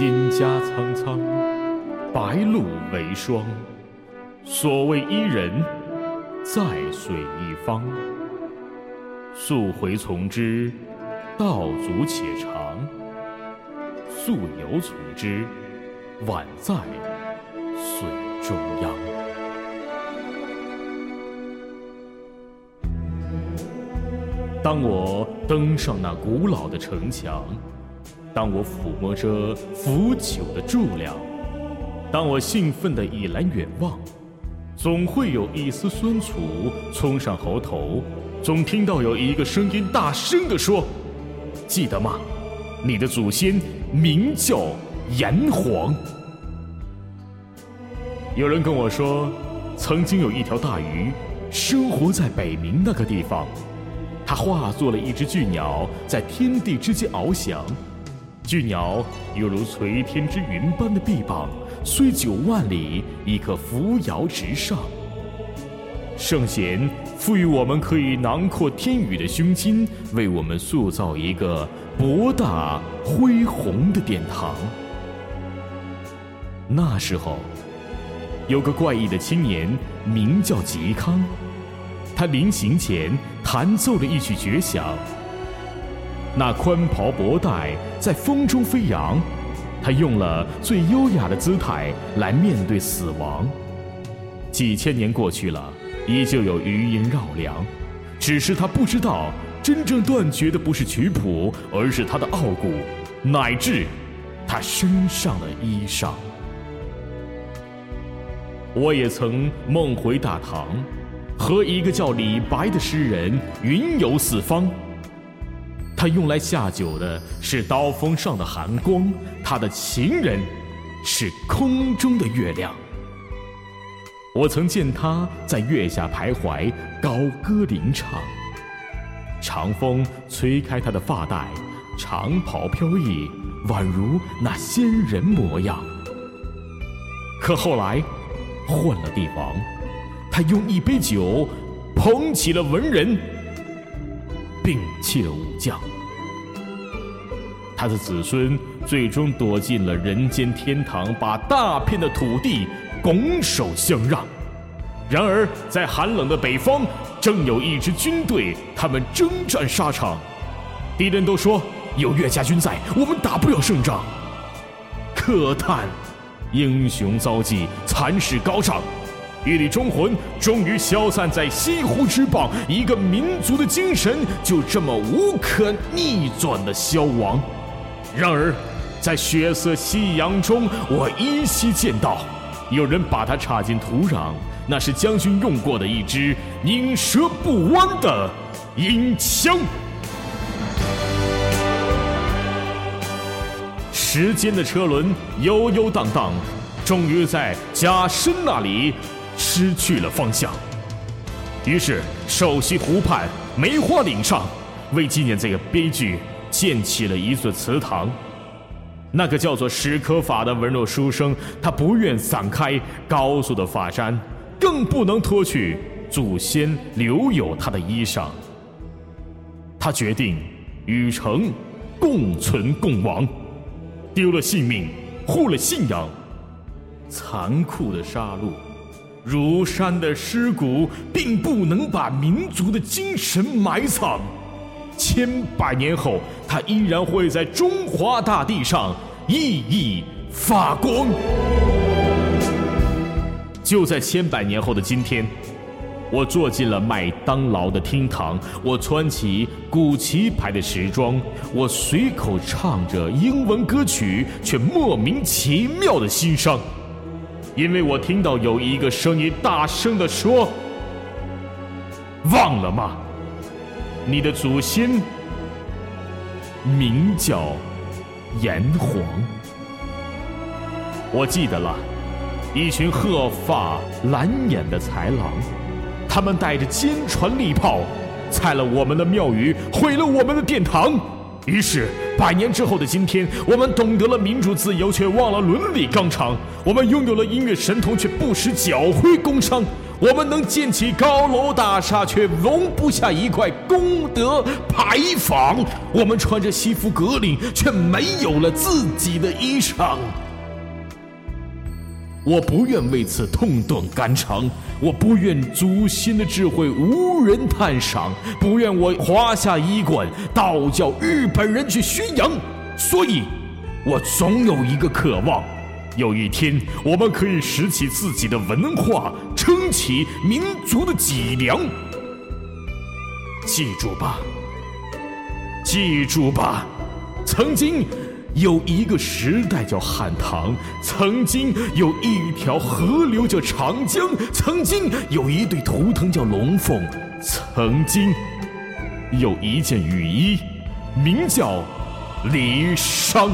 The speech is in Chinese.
蒹葭苍苍，白露为霜。所谓伊人，在水一方。溯洄从之，道阻且长；溯游从之，宛在水中央。当我登上那古老的城墙，当我抚摸着腐朽的柱梁，当我兴奋地倚栏远望，总会有一丝酸楚冲上喉头，总听到有一个声音大声地说：“记得吗？你的祖先名叫炎黄。”有人跟我说，曾经有一条大鱼生活在北冥那个地方。它化作了一只巨鸟，在天地之间翱翔。巨鸟犹如垂天之云般的臂膀，虽九万里，亦可扶摇直上。圣贤赋予我们可以囊括天宇的胸襟，为我们塑造一个博大恢宏的殿堂。那时候，有个怪异的青年，名叫嵇康。他临行前弹奏了一曲绝响，那宽袍博带在风中飞扬，他用了最优雅的姿态来面对死亡。几千年过去了，依旧有余音绕梁，只是他不知道，真正断绝的不是曲谱，而是他的傲骨，乃至他身上的衣裳。我也曾梦回大唐。和一个叫李白的诗人云游四方。他用来下酒的是刀锋上的寒光，他的情人是空中的月亮。我曾见他在月下徘徊，高歌吟唱。长风吹开他的发带，长袍飘逸，宛如那仙人模样。可后来，换了帝王。他用一杯酒捧起了文人，摒弃了武将。他的子孙最终躲进了人间天堂，把大片的土地拱手相让。然而，在寒冷的北方，正有一支军队，他们征战沙场。敌人都说有岳家军在，我们打不了胜仗。可叹，英雄遭际，残势高涨。一粒忠魂终于消散在西湖之傍，一个民族的精神就这么无可逆转的消亡。然而，在血色夕阳中，我依稀见到有人把它插进土壤，那是将军用过的一支拧折不弯的银枪。时间的车轮悠悠荡荡，终于在甲申那里。失去了方向，于是守西湖畔梅花岭上，为纪念这个悲剧，建起了一座祠堂。那个叫做史可法的文弱书生，他不愿散开高速的发簪，更不能脱去祖先留有他的衣裳。他决定与城共存共亡，丢了性命，护了信仰，残酷的杀戮。如山的尸骨，并不能把民族的精神埋藏。千百年后，它依然会在中华大地上熠熠发光。就在千百年后的今天，我坐进了麦当劳的厅堂，我穿起古奇牌的时装，我随口唱着英文歌曲，却莫名其妙的心伤。因为我听到有一个声音大声地说：“忘了吗？你的祖先名叫炎黄。”我记得了，一群鹤发蓝眼的豺狼，他们带着坚船利炮，拆了我们的庙宇，毁了我们的殿堂。于是，百年之后的今天，我们懂得了民主自由，却忘了伦理纲常；我们拥有了音乐神童，却不识脚挥工商；我们能建起高楼大厦，却容不下一块功德牌坊；我们穿着西服革领，却没有了自己的衣裳。我不愿为此痛断肝肠，我不愿祖先的智慧无人探赏，不愿我华夏衣冠道教日本人去宣扬。所以，我总有一个渴望。有一天，我们可以拾起自己的文化，撑起民族的脊梁。记住吧，记住吧，曾经有一个时代叫汉唐，曾经有一条河流叫长江，曾经有一对图腾叫龙凤，曾经有一件雨衣，名叫离殇。